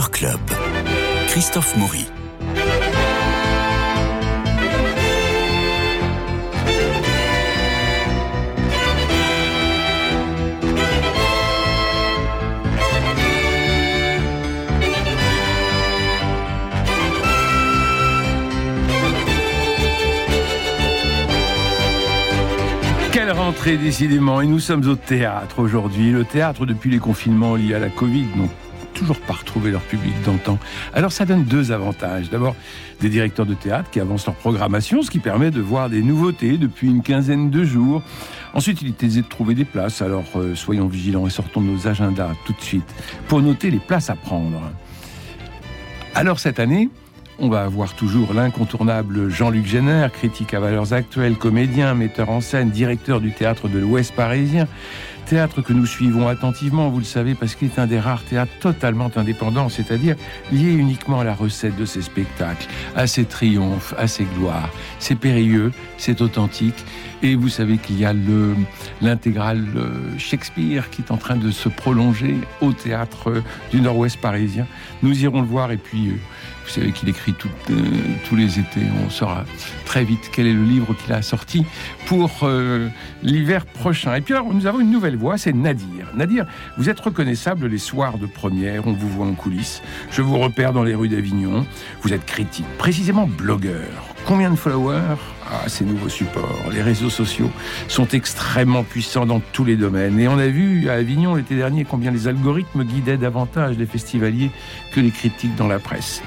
Club. Christophe Maury. Quelle rentrée décidément Et nous sommes au théâtre aujourd'hui. Le théâtre, depuis les confinements liés à la Covid, n'ont toujours pas retrouvé leur public d'antan. Alors ça donne deux avantages. D'abord, des directeurs de théâtre qui avancent leur programmation, ce qui permet de voir des nouveautés depuis une quinzaine de jours. Ensuite, il est aisé de trouver des places, alors euh, soyons vigilants et sortons nos agendas tout de suite pour noter les places à prendre. Alors cette année, on va avoir toujours l'incontournable Jean-Luc Jenner, critique à valeurs actuelles, comédien, metteur en scène, directeur du théâtre de l'Ouest parisien. Théâtre que nous suivons attentivement, vous le savez, parce qu'il est un des rares théâtres totalement indépendants, c'est-à-dire lié uniquement à la recette de ses spectacles, à ses triomphes, à ses gloires. C'est périlleux, c'est authentique, et vous savez qu'il y a le l'intégrale euh, Shakespeare qui est en train de se prolonger au théâtre euh, du Nord-Ouest parisien. Nous irons le voir, et puis euh, vous savez qu'il écrit euh, tous les étés. On saura très vite quel est le livre qu'il a sorti pour euh, l'hiver prochain. Et puis nous avons une nouvelle voix, c'est Nadir. Nadir, vous êtes reconnaissable les soirs de première, on vous voit en coulisses. Je vous repère dans les rues d'Avignon. Vous êtes critique, précisément blogueur. Combien de followers? Ah, ces nouveaux supports, les réseaux sociaux sont extrêmement puissants dans tous les domaines. Et on a vu à Avignon l'été dernier combien les algorithmes guidaient davantage les festivaliers que les critiques dans la presse.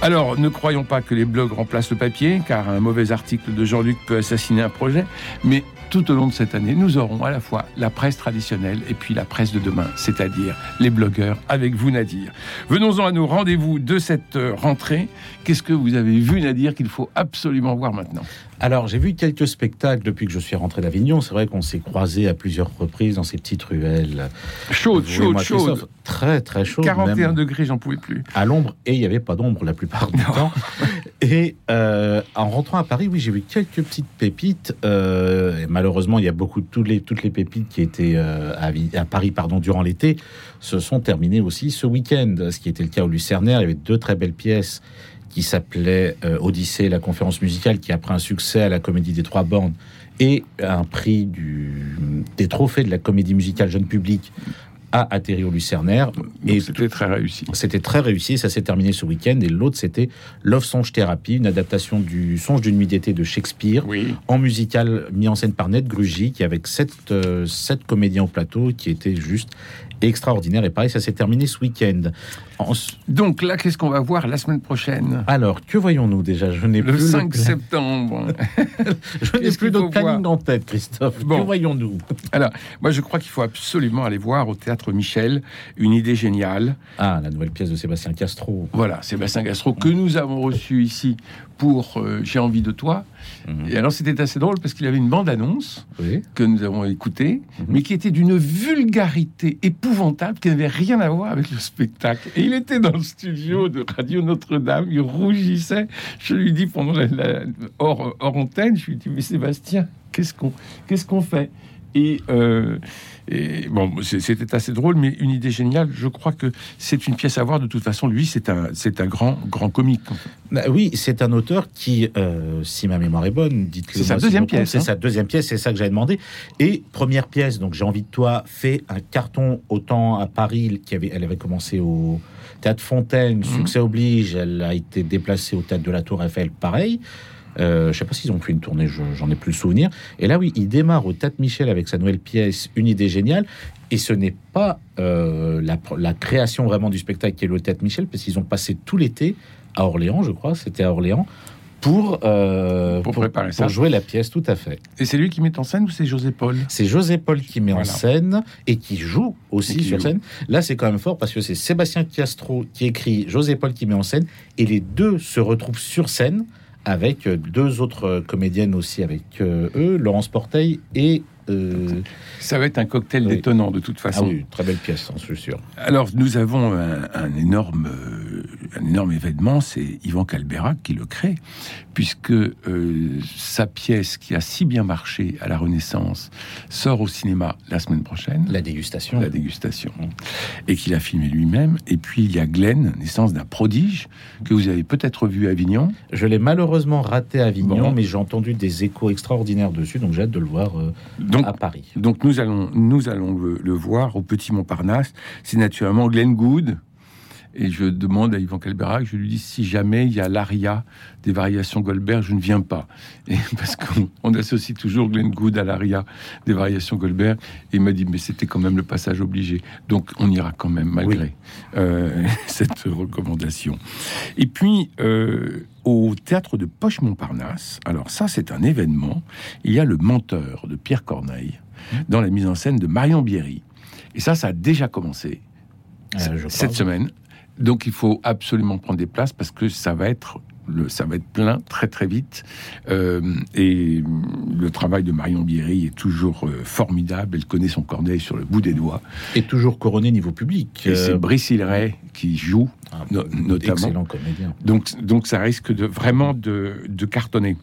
Alors, ne croyons pas que les blogs remplacent le papier, car un mauvais article de Jean-Luc peut assassiner un projet, mais tout au long de cette année, nous aurons à la fois la presse traditionnelle et puis la presse de demain, c'est-à-dire les blogueurs avec vous, Nadir. Venons-en à nos rendez-vous de cette euh, rentrée. Qu'est-ce que vous avez vu, Nadir, qu'il faut absolument voir maintenant? Alors, j'ai vu quelques spectacles depuis que je suis rentré d'Avignon. C'est vrai qu'on s'est croisés à plusieurs reprises dans ces petites ruelles. Chaude, chaude, chaude. Très, très chaud. 41 même degrés, j'en pouvais plus. À l'ombre, et il n'y avait pas d'ombre la plupart du Non. temps. Et euh, en rentrant à Paris, oui, j'ai vu quelques petites pépites. Euh, et malheureusement, il y a beaucoup de toutes les, toutes les pépites qui étaient euh, à Paris pardon, durant l'été se sont terminées aussi ce week-end. Ce qui était le cas au Lucernaire. Il y avait deux très belles pièces qui s'appelaient euh, Odyssée, la conférence musicale, qui a pris un succès à la Comédie des Trois Bandes et un prix du, des trophées de la comédie musicale jeune public a atterri au Lucernaire. Et c'était très réussi. c'était très réussi, ça s'est terminé ce week-end. Et l'autre, c'était Love Songe Thérapie, une adaptation du Songe d'une nuit d'été de Shakespeare, Oui. en musical mis en scène par Ned Grugy, qui avec sept, euh, sept comédiens au plateau, qui était juste extraordinaire. Et pareil, ça s'est terminé ce week-end. Donc là, qu'est-ce qu'on va voir la semaine prochaine? Alors, que voyons-nous déjà? Je n'ai Le plus 5 plan- septembre. Je n'ai plus de planning en tête, Christophe. Bon. Que voyons-nous? Alors, moi, je crois qu'il faut absolument aller voir au théâtre Michel une idée géniale. Ah, la nouvelle pièce de Sébastien Castro. Voilà, Sébastien Gastro, que nous avons reçu ici pour euh, J'ai envie de toi. Mhm. Et alors, c'était assez drôle parce qu'il avait une bande-annonce Oui. que nous avons écoutée, Mhm. mais qui était d'une vulgarité épouvantable qui n'avait rien à voir avec le spectacle. Et il était dans le studio de Radio Notre-Dame, il rougissait. Je lui dis pendant la, hors, antenne, je lui dis mais Sébastien, qu'est-ce qu'on qu'est-ce qu'on fait? Euh, et bon, c'était assez drôle, mais une idée géniale. Je crois que c'est une pièce à voir. De toute façon, lui, c'est un, c'est un grand, grand comique. Bah oui, c'est un auteur qui, euh, si ma mémoire est bonne, dites-le. C'est sa deuxième pièce, C'est hein. sa deuxième pièce, c'est ça que j'avais demandé. Et première pièce, donc j'ai envie de toi, fait un carton autant à Paris, qui avait, elle avait commencé au Théâtre Fontaine, Mhm. succès oblige, elle a été déplacée au Théâtre de la Tour Eiffel, pareil. Euh, je sais pas s'ils ont fait une tournée, je- j'en ai plus le souvenir. Et là, oui, il démarre au Théâtre Michel avec sa nouvelle pièce, une idée géniale. Et ce n'est pas euh, la, la création vraiment du spectacle qui est le Théâtre Michel, parce qu'ils ont passé tout l'été à Orléans, je crois, c'était à Orléans, pour, euh, Pour préparer ça. pour jouer la pièce, tout à fait. Et c'est lui qui met en scène ou c'est José Paul C'est José Paul qui met en scène et qui joue aussi qui sur joue. scène. Là, c'est quand même fort parce que c'est Sébastien Castro qui écrit, José Paul qui met en scène, et les deux se retrouvent sur scène avec euh, deux autres euh, comédiennes aussi avec euh, eux, Laurence Porteil et Euh, Ça va être un cocktail Oui. détonnant de toute Ah façon. oui, très belle pièce, hein, je suis sûr. Alors, nous avons un, un énorme, un énorme événement, c'est Yvan Calberac qui le crée, puisque euh, sa pièce qui a si bien marché à la Renaissance sort au cinéma la semaine prochaine, La dégustation. la dégustation, et qu'il a filmé lui-même. Et puis, il y a Glenn, naissance d'un prodige, que vous avez peut-être vu à Avignon. Je l'ai malheureusement raté à Avignon, Bon. mais j'ai entendu des échos extraordinaires dessus, donc j'ai hâte de le voir euh, Donc, à Paris. donc nous allons, nous allons le, le voir au Petit Montparnasse. C'est naturellement Glenn Good. Et je demande à Yvan Calberac, je lui dis si jamais il y a l'aria des variations Goldberg, je ne viens pas. Et parce qu'on on associe toujours Glenn Good à l'aria des variations Goldberg. Et il m'a dit, mais c'était quand même le passage obligé. Donc on ira quand même, malgré euh, cette recommandation. Et puis, euh, au théâtre de Poche-Montparnasse, alors ça, c'est un événement. Il y a le menteur de Pierre Corneille dans la mise en scène de Marion Bierry. Et ça, ça a déjà commencé Euh, je cette semaine. Donc il faut absolument prendre des places parce que ça va être le, ça va être plein très très vite. Euh, et le travail de Marion Bierry est toujours euh, formidable. Elle connaît son corneille sur le bout des doigts. Et toujours couronné niveau public. Et c'est Euh, Brice Hilleret qui joue no- notamment. Excellent comédien. Donc, donc ça risque de vraiment de, de cartonner.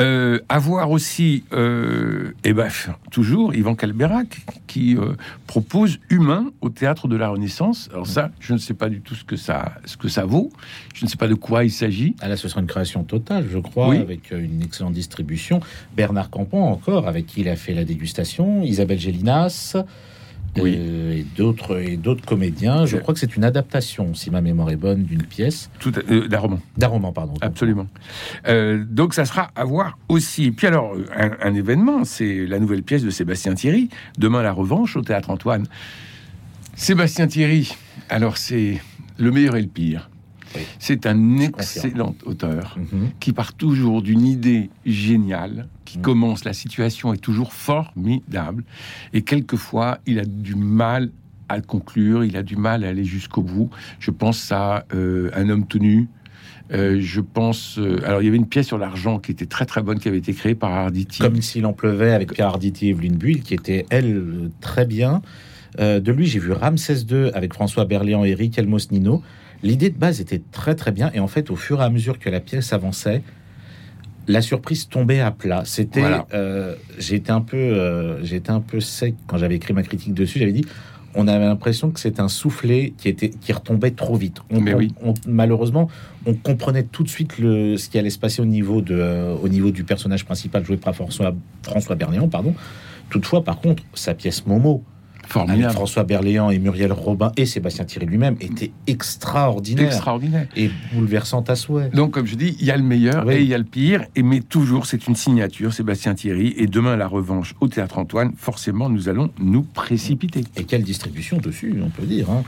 Euh, à voir aussi, euh, eh ben, toujours Yvan Calberac qui euh, propose Humain au théâtre de la Renaissance. Alors ça, je ne sais pas du tout ce que ça, ce que ça vaut. Je ne sais pas de quoi il s'agit. Ah là, ce sera une création totale, je crois, Oui. avec une excellente distribution. Bernard Campan, encore, avec qui il a fait la dégustation. Isabelle Gélinas. Oui. euh, et d'autres et d'autres comédiens. Je crois que c'est une adaptation, si ma mémoire est bonne, d'une pièce Tout, euh, d'un roman. d'un roman, pardon. Absolument. Euh, donc ça sera à voir aussi. Puis alors, un, un événement, c'est la nouvelle pièce de Sébastien Thierry, Demain la revanche au Théâtre Antoine. Sébastien Thierry, alors c'est le meilleur et le pire. Oui. C'est un excellent auteur Mhm. qui part toujours d'une idée géniale, qui Mm. commence, la situation est toujours formidable, et quelquefois il a du mal à conclure, il a du mal à aller jusqu'au bout. Je pense à euh, Un homme tout nu. Euh, je pense. euh, alors, il y avait une pièce sur l'argent qui était très très bonne, qui avait été créée par Arditi. Comme s'il en pleuvait avec Pierre Arditi et Evelyne Buil, qui était, elle, très bien. De lui, j'ai vu Ramsès II avec François Berléand et Eric Elmos Nino. L'idée de base était très très bien. Et en fait, au fur et à mesure que la pièce avançait, la surprise tombait à plat. C'était, Voilà. euh, été un peu, euh, été un peu sec quand j'avais écrit ma critique dessus. J'avais dit, on avait l'impression que c'est un soufflet qui était, qui retombait trop vite. On, Mais on- oui. on- malheureusement, on comprenait tout de suite le, ce qui allait se passer au niveau de, euh, au niveau du personnage principal joué par François, François Berléand, pardon. Toutefois, par contre, sa pièce Momo, avec Formidable. François Berléand et Muriel Robin et Sébastien Thierry lui-même, était extraordinaire Extraordinaire. et bouleversante à souhait. Donc, comme je dis, il y a le meilleur Oui. et il y a le pire, et mais toujours, c'est une signature, Sébastien Thierry. Et demain, la revanche au Théâtre Antoine, forcément, nous allons nous précipiter. Et quelle distribution dessus, on peut dire. Hein.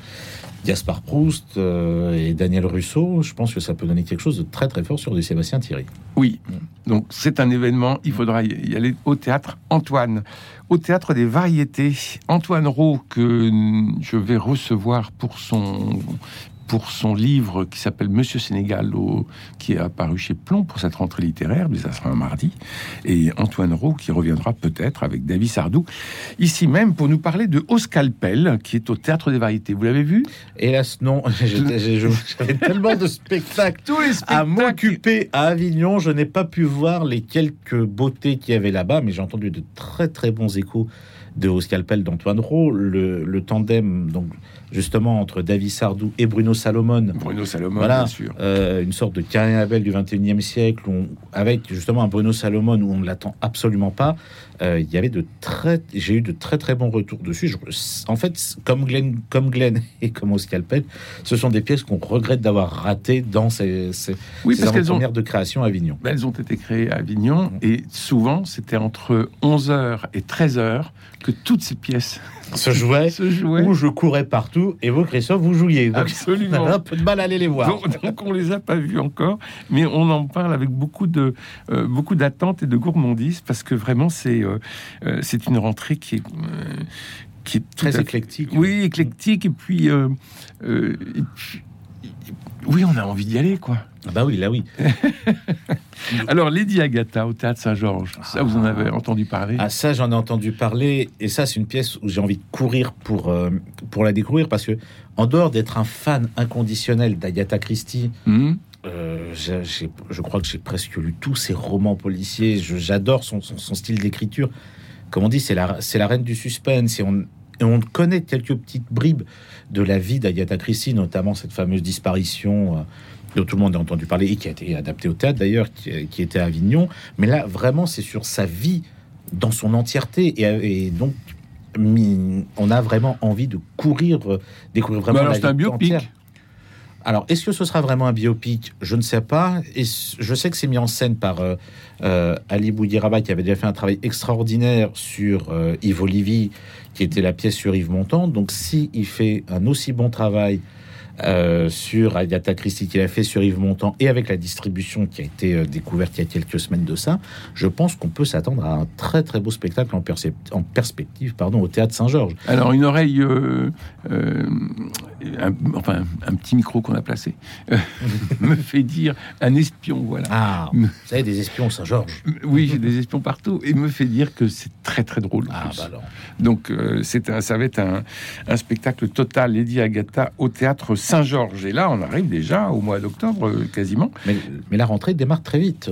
Gaspard Proust euh, et Daniel Russo, je pense que ça peut donner quelque chose de très très fort sur du Sébastien Thierry. Oui, donc c'est un événement, il faudra y aller au théâtre Antoine, au théâtre des variétés. Antoine Rowe, que je vais recevoir pour son, pour son livre qui s'appelle Monsieur Sénégal, au- qui est apparu chez Plomb pour cette rentrée littéraire, mais ça sera un mardi. Et Antoine Rowe qui reviendra peut-être avec David Sardou, ici même pour nous parler de Au Scalpel, qui est au théâtre des variétés. Vous l'avez vu? Hélas, non, j'avais tellement de spectacles Tous les à m'occuper à Avignon. Je n'ai pas pu voir les quelques beautés qu'il y avait là-bas, mais j'ai entendu de très très bons échos de Au Scalpel d'Antoine Rowe, le, le tandem donc justement entre David Sardou et Bruno Salomon. Bruno Salomon, Voilà. bien sûr. Euh, une sorte de Abel du 21e siècle, où on- avec justement un Bruno Salomon où on ne l'attend absolument pas. Euh, Il y avait de très, j'ai eu de très très bons retours dessus. Je- en fait, comme Glenn, comme Glenn et comme au scalpel, ce sont des pièces qu'on regrette d'avoir ratées dans ces, ces, Oui, ces parce qu'elles ont, premières de création à Avignon. Ben, Elles ont été créées à Avignon et souvent c'était entre 11h et 13h que toutes ces pièces Se jouaient. où je courais partout et vous, Christophe, vous jouiez. Donc, on Absolument. avait un peu de mal à aller les voir. Donc, donc on les a pas vus encore, mais on en parle avec beaucoup de euh, beaucoup d'attente et de gourmandise parce que vraiment c'est euh, euh, c'est une rentrée qui est qui est Très éclectique. Oui, éclectique et puis, et puis Oui, on a envie d'y aller, quoi. Ah bah oui, là oui. Alors, Lady Agatha au théâtre Saint-Georges, ça vous en avez entendu parler? Ah ça, j'en ai entendu parler, et ça, c'est une pièce où j'ai envie de courir pour, euh, pour la découvrir, parce que en dehors d'être un fan inconditionnel d'Agatha Christie, Hmm euh, je crois que j'ai presque lu tous ses romans policiers. J'adore son, son- son style d'écriture. Comme on dit, c'est la, la reine du suspense. Et on, et on connaît quelques petites bribes de la vie d'Agatha Christie, notamment cette fameuse disparition euh, dont tout le monde a entendu parler et qui a été adaptée au théâtre d'ailleurs, qui, qui était à Avignon. Mais là, vraiment, c'est sur sa vie dans son entièreté. Et, et donc, on a vraiment envie de courir, euh, découvrir vraiment alors, c'est un biopic. entière. Alors, est-ce que ce sera vraiment un biopic? Je ne sais pas. Et je sais que c'est mis en scène par euh, euh, Ali Boudiraba, qui avait déjà fait un travail extraordinaire sur euh, Yves Olivier, qui était la pièce sur Yves Montand. Donc, si il fait un aussi bon travail euh, sur Agatha Christie qu'il a fait sur Yves Montand et avec la distribution qui a été euh, découverte il y a quelques semaines de ça, je pense qu'on peut s'attendre à un très très beau spectacle en, perspective pardon, au théâtre Saint-Georges. Alors, une oreille, euh, un- enfin, un petit micro qu'on a placé, me fait dire un espion, voilà. Ah, vous savez, des espions Saint-Georges. Oui, j'ai des espions partout, et me fait dire que c'est très très drôle. Ah, bah alors. Donc, c'est un- ça va être un, un spectacle total Lady Agatha au théâtre Saint-Georges. Et là, on arrive déjà au mois d'octobre, euh, quasiment. Mais, mais la rentrée démarre très vite.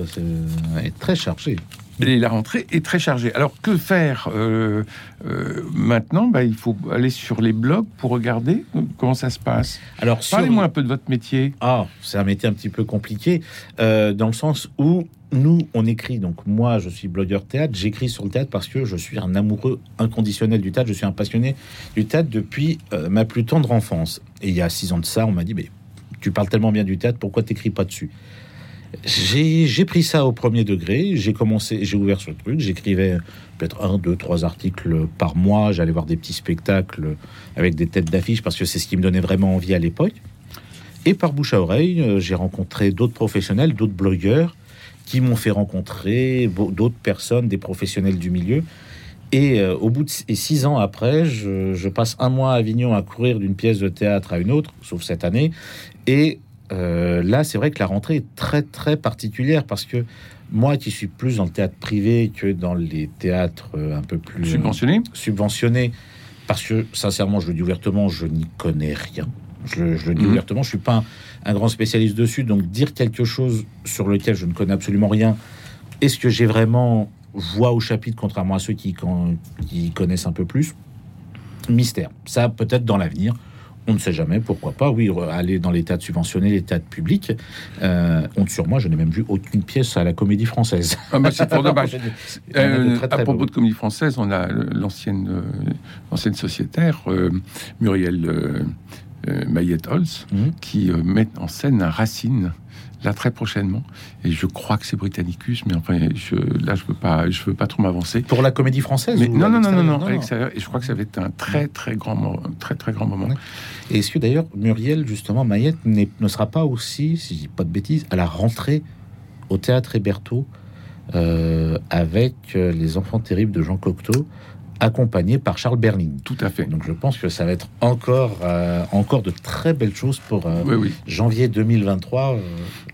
Elle est très chargée. Et la rentrée est très chargée. Alors, que faire euh, euh, maintenant? Bah, Il faut aller sur les blogs pour regarder euh, comment ça se passe? Alors, Parlez-moi un peu de votre métier. Ah, c'est un métier un petit peu compliqué, euh, dans le sens où nous, on écrit. Donc, moi, je suis blogueur théâtre. J'écris sur le théâtre parce que je suis un amoureux inconditionnel du théâtre. Je suis un passionné du théâtre depuis euh, ma plus tendre enfance. Et il y a six ans de ça, on m'a dit, mais tu parles tellement bien du théâtre, pourquoi t'écris pas dessus? J'ai pris ça au premier degré, j'ai commencé, j'ai ouvert ce truc, j'écrivais peut-être un, deux, trois articles par mois, j'allais voir des petits spectacles avec des têtes d'affiche parce que c'est ce qui me donnait vraiment envie à l'époque. Et par bouche à oreille, euh, j'ai rencontré d'autres professionnels, d'autres blogueurs qui m'ont fait rencontrer d'autres personnes, des professionnels du milieu. Et euh, au bout de six- et six ans après, je, je passe un mois à Avignon à courir d'une pièce de théâtre à une autre, sauf cette année. Et euh, là, c'est vrai que la rentrée est très très particulière parce que moi, qui suis plus dans le théâtre privé que dans les théâtres euh, un peu plus euh, Subventionné subventionné, parce que sincèrement, je le dis ouvertement, je n'y connais rien. Je, je le dis Mhm. ouvertement, je suis pas un, un grand spécialiste dessus, donc dire quelque chose sur lequel je ne connais absolument rien, est-ce que j'ai vraiment voix au chapitre, contrairement à ceux qui, quand- qui connaissent un peu plus? Mystère. Ça, peut-être dans l'avenir. On ne sait jamais, pourquoi pas. Oui, aller dans les théâtres subventionnés, les théâtres publics. Euh, honte sur moi, je n'ai même vu aucune pièce à la comédie française. ah bah, C'est fort dommage. De Euh, à propos beaux. de comédie française, on a l'ancienne euh, l'ancienne sociétaire euh, Muriel euh, euh, Mayette-Holz Mhm. qui euh, met en scène un Racine là très prochainement. Et je crois que c'est Britannicus, mais enfin je, là je veux pas je veux pas trop m'avancer. Pour la comédie française Mais ou non non non non non. Et je crois que ça va être un très très grand mo- un très très grand moment. Et est-ce que d'ailleurs Muriel, justement, Mayette, ne sera pas aussi, si je dis pas de bêtises, à la rentrée au théâtre Héberto euh, avec les enfants terribles de Jean Cocteau, accompagné par Charles Berling. Tout à fait. Donc je pense que ça va être encore, euh, encore de très belles choses pour euh, Oui oui. janvier 2023 euh,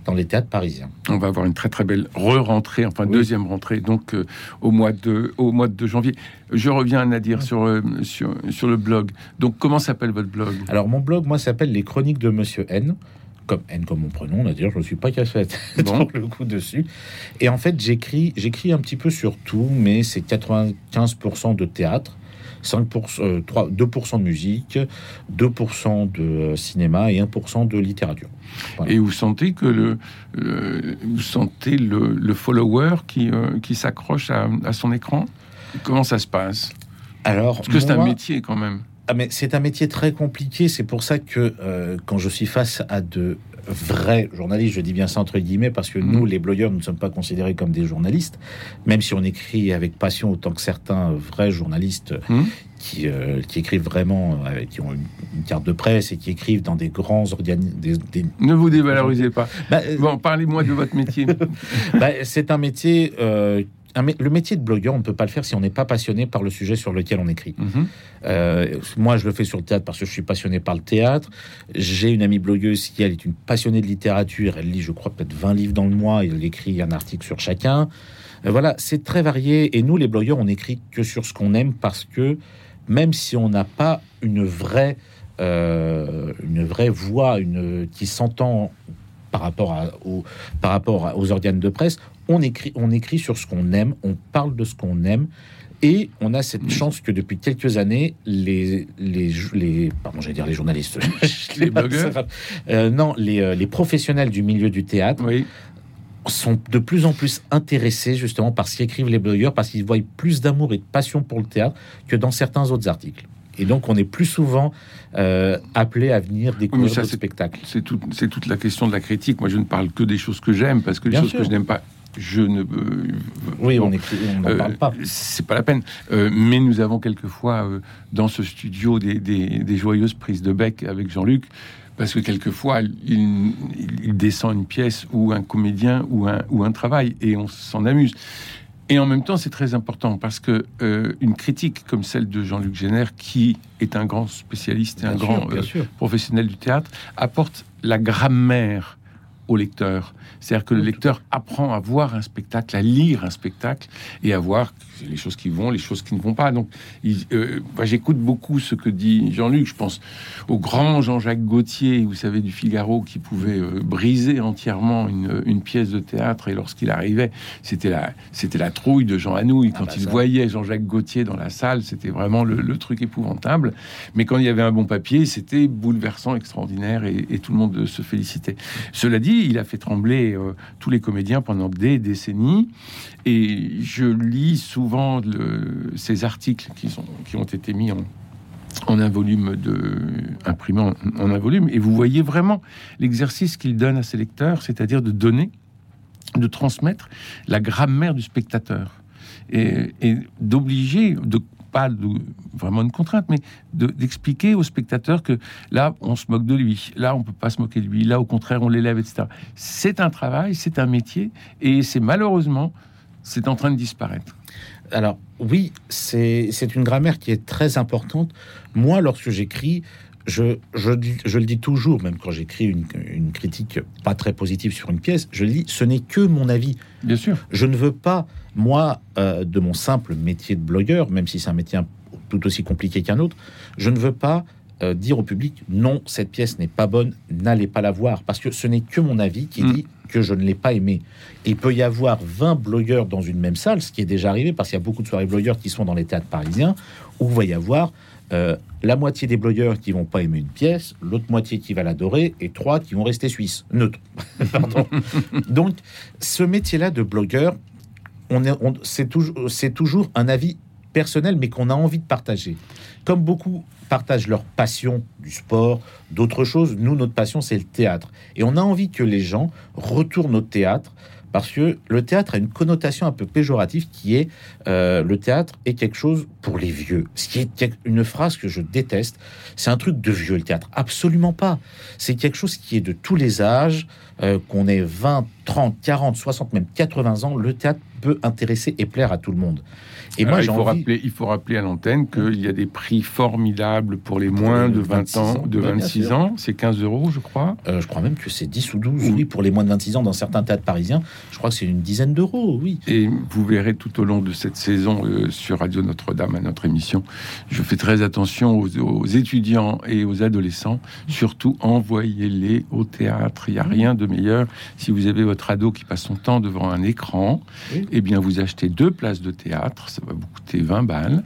dans les théâtres parisiens. On va avoir une très très belle re-rentrée, enfin Oui. deuxième rentrée, donc au mois de au mois de janvier. Je reviens à Nadir sur sur sur le blog. Donc comment s'appelle votre blog? Alors mon blog, moi, s'appelle Les Chroniques de Monsieur N. Comme N comme mon prénom, dire, je ne suis pas cassette Bon. le coup dessus. Et en fait, j'écris, j'écris un petit peu sur tout, mais c'est 95% de théâtre, 5%, euh, 3, 2% de musique, 2% de euh, cinéma et 1% de littérature. Voilà. Et vous sentez que le, le- vous sentez le, le follower qui euh, qui s'accroche à, à son écran? Comment ça se passe? Alors, Parce que c'est un métier quand même. Ah, mais c'est un métier très compliqué. C'est pour ça que euh, quand je suis face à de vrais journalistes, je dis bien ça entre guillemets, parce que Mhm. nous, les blogueurs, nous ne sommes pas considérés comme des journalistes, même si on écrit avec passion autant que certains vrais journalistes Mhm. qui, euh, qui écrivent vraiment, euh, qui ont une, carte de presse et qui écrivent dans des grands organismes. Des, Ne vous dévalorisez pas. Bah, euh, Bon, parlez-moi de votre métier. bah, c'est un métier euh, le métier de blogueur, on ne peut pas le faire si on n'est pas passionné par le sujet sur lequel on écrit. Mhm. Euh, moi, je le fais sur le théâtre parce que je suis passionné par le théâtre. J'ai une amie blogueuse qui, elle, est une passionnée de littérature. Elle lit, je crois, peut-être 20 livres dans le mois. Elle écrit un article sur chacun. Euh, voilà, c'est très varié. Et nous, les blogueurs, on écrit que sur ce qu'on aime parce que même si on n'a pas une vraie, euh, une vraie voix une, qui s'entend par rapport, à, par rapport aux organes de presse, on écrit, on écrit sur ce qu'on aime, on parle de ce qu'on aime. Et on a cette chance que depuis quelques années, les, les, les pardon, j'allais dire les journalistes, les blogueurs, euh, non, les, euh, les, professionnels du milieu du théâtre oui. sont de plus en plus intéressés justement par ce qu'écrivent les blogueurs, parce qu'ils voient plus d'amour et de passion pour le théâtre que dans certains autres articles. Et donc, on est plus souvent euh, appelé à venir découvrir oui, spectacles. C'est tout, toute la question de la critique. Moi, je ne parle que des choses que j'aime, parce que les choses que je n'aime pas, je ne. Euh, oui, on n'en euh, parle pas. C'est pas la peine. Euh, mais nous avons quelquefois dans ce studio des, des, joyeuses prises de bec avec Jean-Luc. Parce que quelquefois, il, il, descend une pièce ou un comédien ou un, ou un travail et on s'en amuse. Et en même temps, c'est très important parce que une critique comme celle de Jean-Luc Génère, qui est un grand spécialiste et un grand professionnel du théâtre, apporte la grammaire au lecteur. C'est-à-dire que le lecteur apprend à voir un spectacle, à lire un spectacle et à voir les choses qui vont, les choses qui ne vont pas. Donc, euh, j'écoute beaucoup ce que dit Jean-Luc. Je pense au grand Jean-Jacques Gauthier, vous savez, du Figaro, qui pouvait euh, briser entièrement une, pièce de théâtre. Et lorsqu'il arrivait, c'était la, c'était la trouille de Jean Anouilh. Ah quand bah il voyait Jean-Jacques Gauthier dans la salle, c'était vraiment le, truc épouvantable. Mais quand il y avait un bon papier, c'était bouleversant, extraordinaire, et, et, tout le monde se félicitait. Cela dit, il a fait trembler euh, tous les comédiens pendant des décennies. Et je lis souvent ces articles qui, ont été mis en, un volume de en, un volume et vous voyez vraiment l'exercice qu'il donne à ses lecteurs, c'est-à-dire de donner, de transmettre la grammaire du spectateur et, d'obliger, de pas de, vraiment une contrainte, mais d'expliquer au spectateur que là, on se moque de lui, là, on peut pas se moquer de lui, là, au contraire, on l'élève, etc. C'est un travail, c'est un métier, et c'est malheureusement c'est en train de disparaître. Alors oui, c'est une grammaire qui est très importante. Moi, lorsque j'écris, je, je, je, le dis toujours, même quand j'écris une, une, critique pas très positive sur une pièce, je dis ce n'est que mon avis. Bien sûr. Je ne veux pas, moi, euh, de mon simple métier de blogueur, même si c'est un métier tout aussi compliqué qu'un autre, je ne veux pas euh, dire au public non, cette pièce n'est pas bonne, n'allez pas la voir, parce que ce n'est que mon avis qui mm. dit que je ne l'ai pas aimé. il peut y avoir 20 blogueurs dans une même salle, ce qui est déjà arrivé, parce qu'il y a beaucoup de soirées blogueurs qui sont dans les théâtres parisiens, où il va y avoir euh, la moitié des blogueurs qui vont pas aimer une pièce, l'autre moitié qui va l'adorer, et trois qui vont rester suisses, neutres. Donc, ce métier-là de blogueur, on est, c'est toujours, c'est toujours un avis personnel, mais qu'on a envie de partager. Comme beaucoup partagent leur passion du sport, d'autres choses. Nous, notre passion, c'est le théâtre. Et on a envie que les gens retournent au théâtre parce que le théâtre a une connotation un peu péjorative qui est euh, le théâtre est quelque chose pour les vieux. Ce qui est une phrase que je déteste. C'est un truc de vieux, le théâtre. Absolument pas. C'est quelque chose qui est de tous les âges, euh, qu'on ait 20, 30, 40, 60, même 80 ans. Le théâtre peut intéresser et plaire à tout le monde. Et moi, il faut, rappeler, il faut rappeler à l'antenne qu'il y a des prix formidables pour les moins de 20 ans, de 26 ans. C'est 15 euros, je crois. Euh, je crois même que c'est 10 ou 12, oui, pour les moins de 26 ans dans certains théâtres parisiens. Je crois que c'est une dizaine d'euros, oui. Et vous verrez tout au long de cette saison euh, sur Radio Notre-Dame, à notre émission, je fais très attention aux, étudiants et aux adolescents. Surtout, envoyez-les au théâtre. Il n'y a rien de meilleur. Si vous avez votre ado qui passe son temps devant un écran, eh bien, vous achetez deux places de théâtre va vous coûter 20 balles,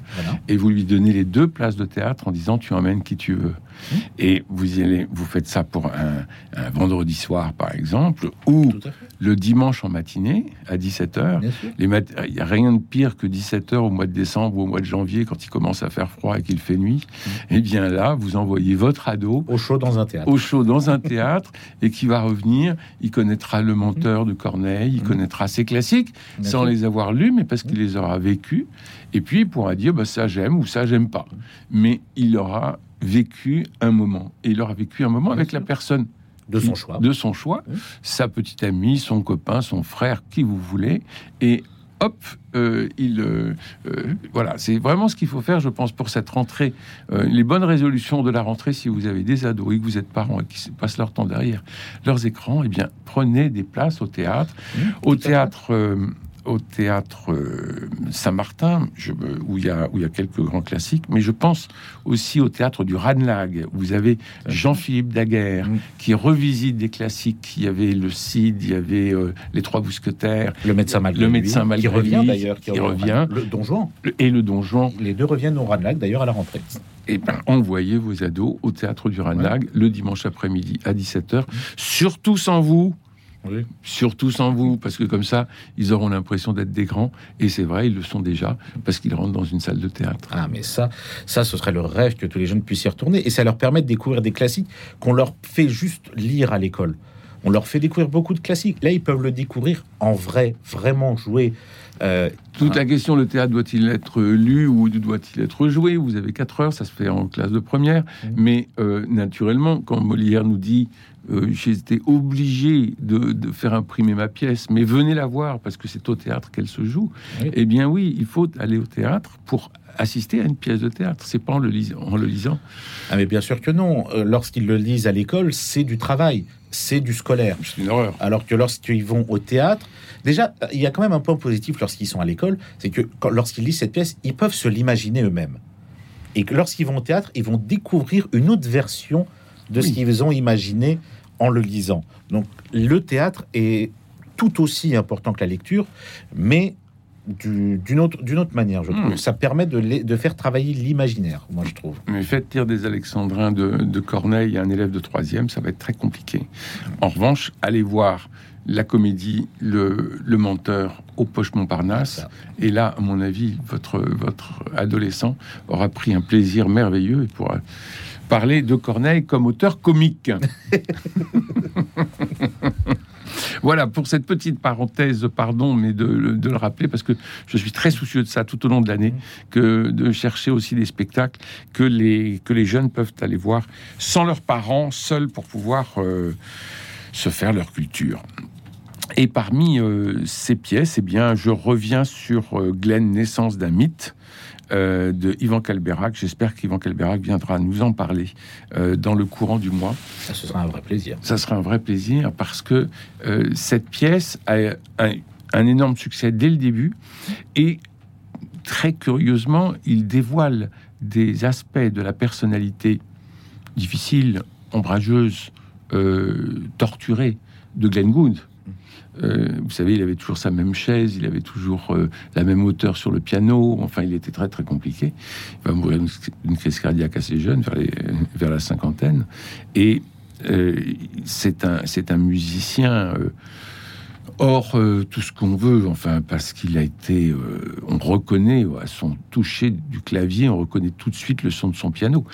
et vous lui donnez les deux places de théâtre en disant tu emmènes qui tu veux. Mmh. Et vous y allez, vous faites ça pour un, vendredi soir, par exemple, ou le dimanche en matinée à 17h. Il n'y a rien de pire que 17h au mois de décembre ou au mois de janvier quand il commence à faire froid et qu'il fait nuit. Mmh. Et eh bien là, vous envoyez votre ado au chaud dans un théâtre. Au chaud dans un théâtre et qui va revenir. Il connaîtra le menteur de Corneille, il mmh. connaîtra ses classiques sans les avoir lus, mais parce qu'il les aura vécus. Et puis il pourra dire bah, ça j'aime ou ça j'aime pas. Mais il aura vécu un moment. Et il aura vécu un moment avec la personne de son choix, de son choix, sa petite amie, son copain, son frère, qui vous voulez. Et hop, euh, il, euh, euh, voilà, c'est vraiment ce qu'il faut faire, je pense, pour cette rentrée. Les bonnes résolutions de la rentrée, si vous avez des ados et que vous êtes parents et qui se passent leur temps derrière leurs écrans, eh bien, prenez des places au théâtre. Mmh, au théâtre, au théâtre euh, Saint-Martin, où il y a où il y a quelques grands classiques, mais je pense aussi au théâtre du Ranelagh. où Vous avez Jean-Philippe Daguerre Mm. qui revisite des classiques. Il y avait le Cid, il y avait euh, les Trois Mousquetaires Le médecin malgré Le lui, médecin malgré qui revient lui, d'ailleurs, qui revient. Le Don Juan. et le Don Juan. Les deux reviennent au Ranelagh d'ailleurs à la rentrée. Et ben, envoyez vos ados au théâtre du Ranelagh le dimanche après-midi à 17h. Surtout sans vous. Oui. Surtout sans vous, parce que comme ça, ils auront l'impression d'être des grands. Et c'est vrai, ils le sont déjà, parce qu'ils rentrent dans une salle de théâtre. Ah, mais ça, ça, ce serait le rêve que tous les jeunes puissent y retourner. Et ça leur permet de découvrir des classiques qu'on leur fait juste lire à l'école. On leur fait découvrir beaucoup de classiques. Là, ils peuvent le découvrir en vrai, vraiment jouer. Euh, Toute la question, le théâtre doit-il être lu ou doit-il être joué? Vous avez 4 heures, ça se fait en classe de première. Mais euh, naturellement, quand Molière nous dit euh, j'étais obligé de, de faire imprimer ma pièce, mais venez la voir parce que c'est au théâtre qu'elle se joue. Oui. Eh bien oui, il faut aller au théâtre pour assister à une pièce de théâtre. C'est pas en le, lisant, en le lisant. ah, mais bien sûr que non. Euh, Lorsqu'ils le lisent à l'école, c'est du travail, c'est du scolaire. C'est une horreur. Alors que lorsqu'ils vont au théâtre, déjà, euh, il y a quand même un point positif lorsqu'ils sont à l'école, c'est que lorsqu'ils lisent cette pièce, ils peuvent se l'imaginer eux-mêmes. Et que lorsqu'ils vont au théâtre, ils vont découvrir une autre version de ce qu'ils ont imaginé en le lisant. Donc le théâtre est tout aussi important que la lecture, mais du- d'une autre, manière, je trouve. Hmm. Ça permet de, les- de faire travailler l'imaginaire, moi je trouve. Mais faites lire des Alexandrins de, de Corneille à un élève de troisième, ça va être très compliqué. En revanche, allez voir la comédie Le, le menteur au Poche Montparnasse. Et là, à mon avis, votre, votre adolescent aura pris un plaisir merveilleux et pourra parler de Corneille comme auteur comique. Voilà pour cette petite parenthèse, pardon, mais de, de le rappeler parce que je suis très soucieux de ça tout au long de l'année, que de chercher aussi des spectacles que les, que les jeunes peuvent aller voir sans leurs parents, seuls pour pouvoir euh, se faire leur culture. Et parmi euh, ces pièces, eh bien, je reviens sur euh, Glenn, naissance d'un mythe. euh, de Ivan Calberac. J'espère qu'Ivan Calberac viendra nous en parler euh, dans le courant du mois. Ça, ce sera un vrai plaisir. Ça sera un vrai plaisir parce que cette pièce a un, un énorme succès dès le début et très curieusement, il dévoile des aspects de la personnalité difficile, ombrageuse, torturée de Glenn Gould. Euh, vous savez, il avait toujours sa même chaise, il avait toujours euh, la même hauteur sur le piano. Enfin, il était très très compliqué. Il va mourir d'une- crise cardiaque assez jeune, vers, la cinquantaine. Et euh, c'est un, musicien euh, tout ce qu'on veut, enfin, parce qu'il a été. on reconnaît à son toucher du clavier, on reconnaît tout de suite le son de son piano.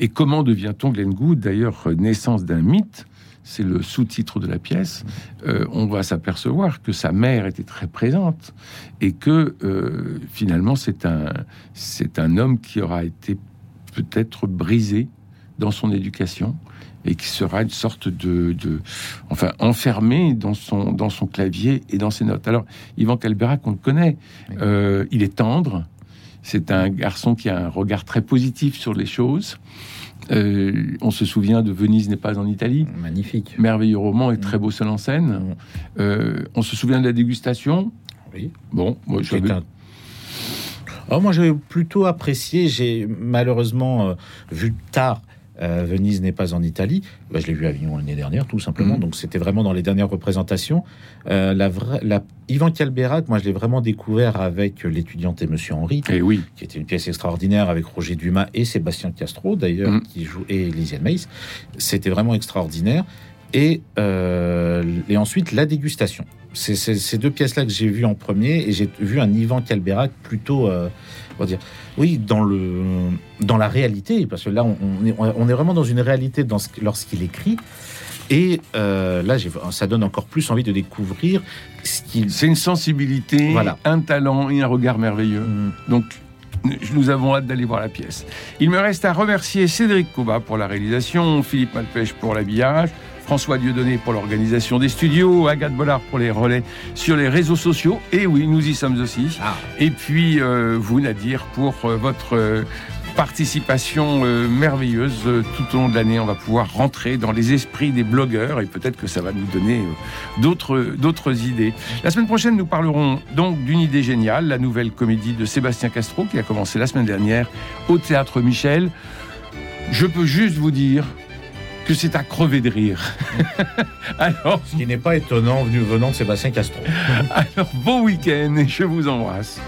Et comment devient-on Glenn Gould? D'ailleurs, naissance d'un mythe. C'est le sous-titre de la pièce. Euh, on va s'apercevoir que sa mère était très présente et que euh, finalement c'est un c'est un homme qui aura été peut-être brisé dans son éducation et qui sera une sorte de, de enfin enfermé dans son dans son clavier et dans ses notes. Alors Yvan Calberac, on le connaît. Euh, il est tendre. C'est un garçon qui a un regard très positif sur les choses. Euh, on se souvient de Venise n'est pas en Italie, Magnifique. merveilleux roman et très beau seul en scène. Mm. Euh, on se souvient de la dégustation. Oui. Bon, moi, j'avais- un- Oh, moi, j'ai plutôt apprécié. J'ai malheureusement euh, vu tard. Euh, Venise n'est pas en Italie. Bah, je l'ai vu à Avignon l'année dernière, tout simplement. Mhm. Donc, c'était vraiment dans les dernières représentations. Euh, la vraie, la... Ivan Calberac, moi, je l'ai vraiment découvert avec l'étudiante et Monsieur Henri, Eh oui, qui était une pièce extraordinaire avec Roger Dumas et Sébastien Castro, d'ailleurs, Mhm. qui joue et Lisiane Maïs. C'était vraiment extraordinaire. Et, euh, et ensuite, la dégustation. C'est ces deux pièces-là que j'ai vues en premier et j'ai vu un Ivan Calberac plutôt, euh, on va dire, oui, dans, le, dans la réalité, parce que là, on, on est, on est vraiment dans une réalité lorsqu'il écrit. Et euh, là, ça donne encore plus envie de découvrir ce qu'il. c'est une sensibilité, Voilà. un talent et un regard merveilleux. Mm. Donc, nous avons hâte d'aller voir la pièce. Il me reste à remercier Cédric Coba pour la réalisation, Philippe Malpêche pour l'habillage, François Dieudonné pour l'organisation des studios, Agathe Bollard pour les relais sur les réseaux sociaux. Et oui, nous y sommes aussi. Ah. Et puis euh, vous, Nadir, pour euh, votre euh, participation merveilleuse tout au long de l'année. On va pouvoir rentrer dans les esprits des blogueurs et peut-être que ça va nous donner d'autres d'autres idées. La semaine prochaine, nous parlerons donc d'une idée géniale, la nouvelle comédie de Sébastien Castro qui a commencé la semaine dernière au théâtre Michel. Je peux juste vous dire que c'est à crever de rire. alors, Ce qui n'est pas étonnant venu venant de Sébastien Castro. alors, bon week-end et je vous embrasse.